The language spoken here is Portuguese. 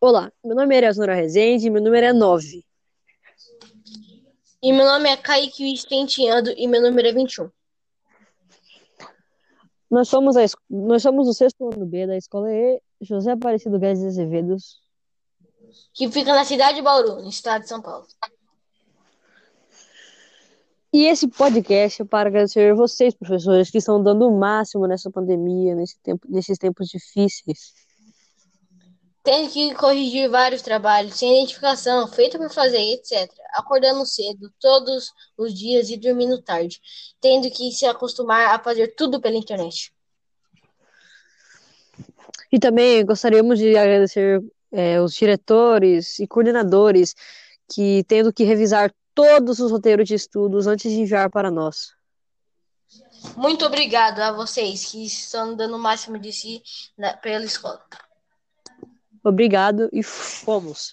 Olá, meu nome é Eleonora Rezende e meu número é 9. E meu nome é Kaique Vicentiano e meu número é 21. Nós somos, a, nós somos o sexto ano B da escola E José Aparecido Guedes de Azevedo. Que fica na cidade de Bauru, no estado de São Paulo. E esse podcast é para agradecer vocês, professores, que estão dando o máximo nessa pandemia, nesse tempo, nesses tempos difíceis. Tendo que corrigir vários trabalhos sem identificação, feito por fazer, etc. Acordando cedo todos os dias e dormindo tarde. Tendo que se acostumar a fazer tudo pela internet. E também gostaríamos de agradecer é, os diretores e coordenadores que tendo que revisar todos os roteiros de estudos antes de enviar para nós. Muito obrigado a vocês que estão dando o máximo de si na, pela escola. Obrigado e fomos!